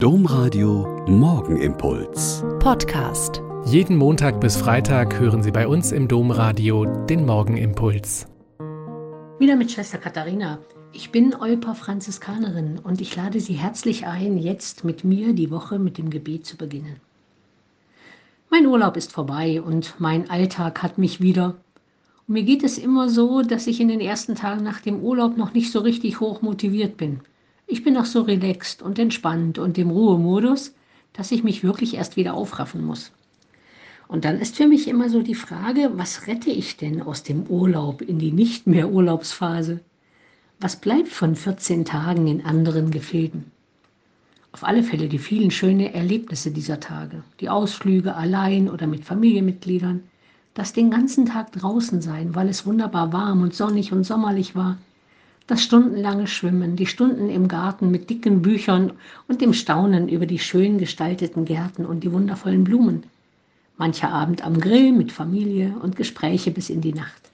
Domradio Morgenimpuls. Podcast. Jeden Montag bis Freitag hören Sie bei uns im Domradio den Morgenimpuls. Wieder mit Schwester Katharina. Ich bin Olper Franziskanerin und ich lade Sie herzlich ein, jetzt mit mir die Woche mit dem Gebet zu beginnen. Mein Urlaub ist vorbei und mein Alltag hat mich wieder. Und mir geht es immer so, dass ich in den ersten Tagen nach dem Urlaub noch nicht so richtig hoch motiviert bin. Ich bin noch so relaxed und entspannt und im Ruhemodus, dass ich mich wirklich erst wieder aufraffen muss. Und dann ist für mich immer so die Frage, was rette ich denn aus dem Urlaub in die nicht mehr Urlaubsphase? Was bleibt von 14 Tagen in anderen Gefilden? Auf alle Fälle die vielen schönen Erlebnisse dieser Tage, die Ausflüge allein oder mit Familienmitgliedern, das den ganzen Tag draußen sein, weil es wunderbar warm und sonnig und sommerlich war, das stundenlange Schwimmen, die Stunden im Garten mit dicken Büchern und dem Staunen über die schön gestalteten Gärten und die wundervollen Blumen. Mancher Abend am Grill mit Familie und Gespräche bis in die Nacht.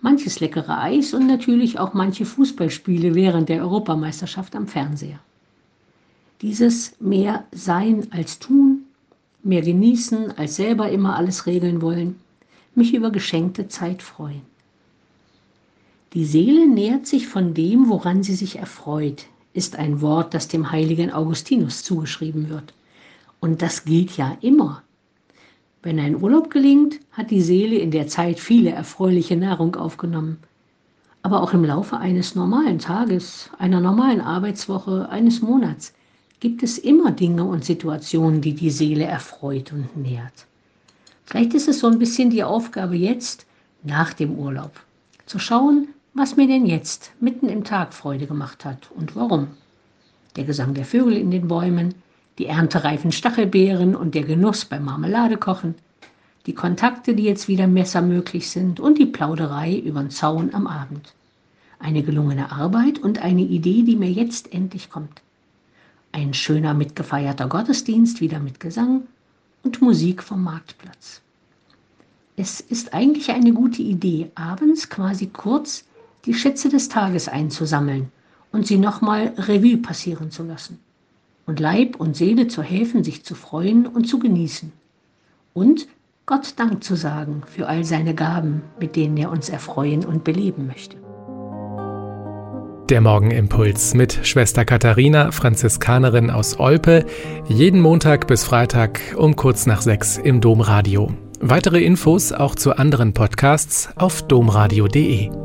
Manches leckere Eis und natürlich auch manche Fußballspiele während der Europameisterschaft am Fernseher. Dieses mehr sein als tun, mehr genießen als selber immer alles regeln wollen, mich über geschenkte Zeit freuen. Die Seele nährt sich von dem, woran sie sich erfreut, ist ein Wort, das dem heiligen Augustinus zugeschrieben wird. Und das gilt ja immer. Wenn ein Urlaub gelingt, hat die Seele in der Zeit viele erfreuliche Nahrung aufgenommen. Aber auch im Laufe eines normalen Tages, einer normalen Arbeitswoche, eines Monats gibt es immer Dinge und Situationen, die die Seele erfreut und nährt. Vielleicht ist es so ein bisschen die Aufgabe jetzt, nach dem Urlaub, zu schauen, was mir denn jetzt mitten im Tag Freude gemacht hat und warum. Der Gesang der Vögel in den Bäumen, die erntereifen Stachelbeeren und der Genuss beim Marmeladekochen, die Kontakte, die jetzt wieder messermöglich sind und die Plauderei übern Zaun am Abend. Eine gelungene Arbeit und eine Idee, die mir jetzt endlich kommt. Ein schöner mitgefeierter Gottesdienst wieder mit Gesang und Musik vom Marktplatz. Es ist eigentlich eine gute Idee, abends quasi kurz die Schätze des Tages einzusammeln und sie nochmal Revue passieren zu lassen und Leib und Seele zu helfen, sich zu freuen und zu genießen und Gott Dank zu sagen für all seine Gaben, mit denen er uns erfreuen und beleben möchte. Der Morgenimpuls mit Schwester Katharina, Franziskanerin aus Olpe, jeden Montag bis Freitag um kurz nach sechs im Domradio. Weitere Infos auch zu anderen Podcasts auf domradio.de.